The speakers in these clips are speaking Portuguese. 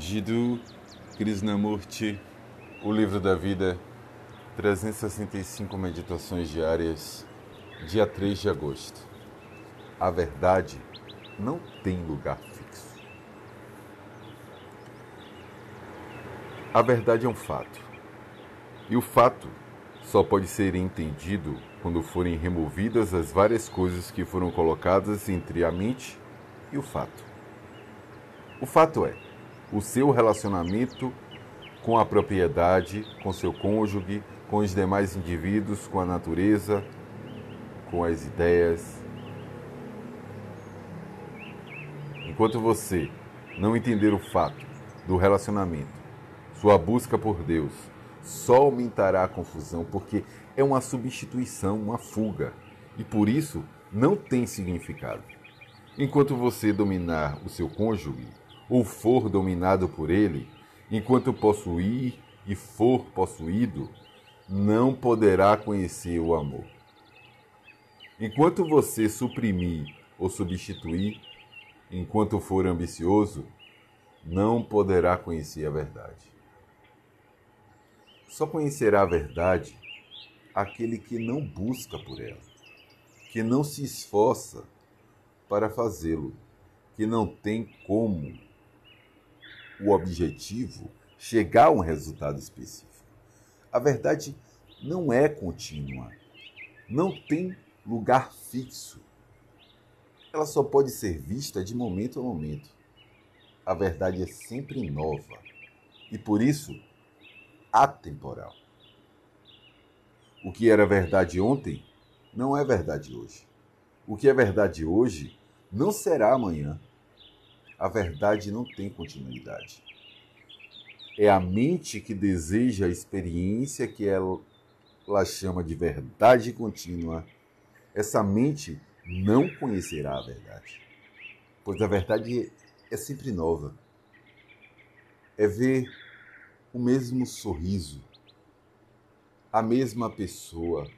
Jiddu Krishnamurti, O Livro da Vida, 365 Meditações Diárias, dia 3 de agosto. A verdade não tem lugar fixo. A verdade é um fato. E o fato só pode ser entendido quando forem removidas as várias coisas que foram colocadas entre a mente e o fato. O fato é, o seu relacionamento com a propriedade, com seu cônjuge, com os demais indivíduos, com a natureza, com as ideias. Enquanto você não entender o fato do relacionamento, sua busca por Deus só aumentará a confusão, porque é uma substituição, uma fuga, e por isso não tem significado. Enquanto você dominar o seu cônjuge, ou for dominado por ele, enquanto possuir e for possuído, não poderá conhecer o amor. Enquanto você suprimir ou substituir, enquanto for ambicioso, não poderá conhecer a verdade. Só conhecerá a verdade aquele que não busca por ela, que não se esforça para fazê-lo, que não tem como o objetivo chegar a um resultado específico. A verdade não é contínua, não tem lugar fixo. Ela só pode ser vista de momento a momento. A verdade é sempre nova e, por isso, atemporal. O que era verdade ontem não é verdade hoje. O que é verdade hoje não será amanhã a verdade não tem continuidade. É a mente que deseja a experiência que ela, chama de verdade contínua. Essa mente não conhecerá a verdade, pois a verdade é sempre nova. É ver o mesmo sorriso, a mesma pessoa,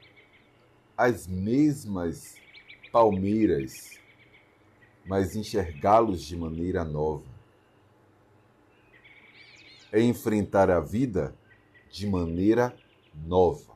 as mesmas palmeiras mas enxergá-los de maneira nova. É enfrentar a vida de maneira nova.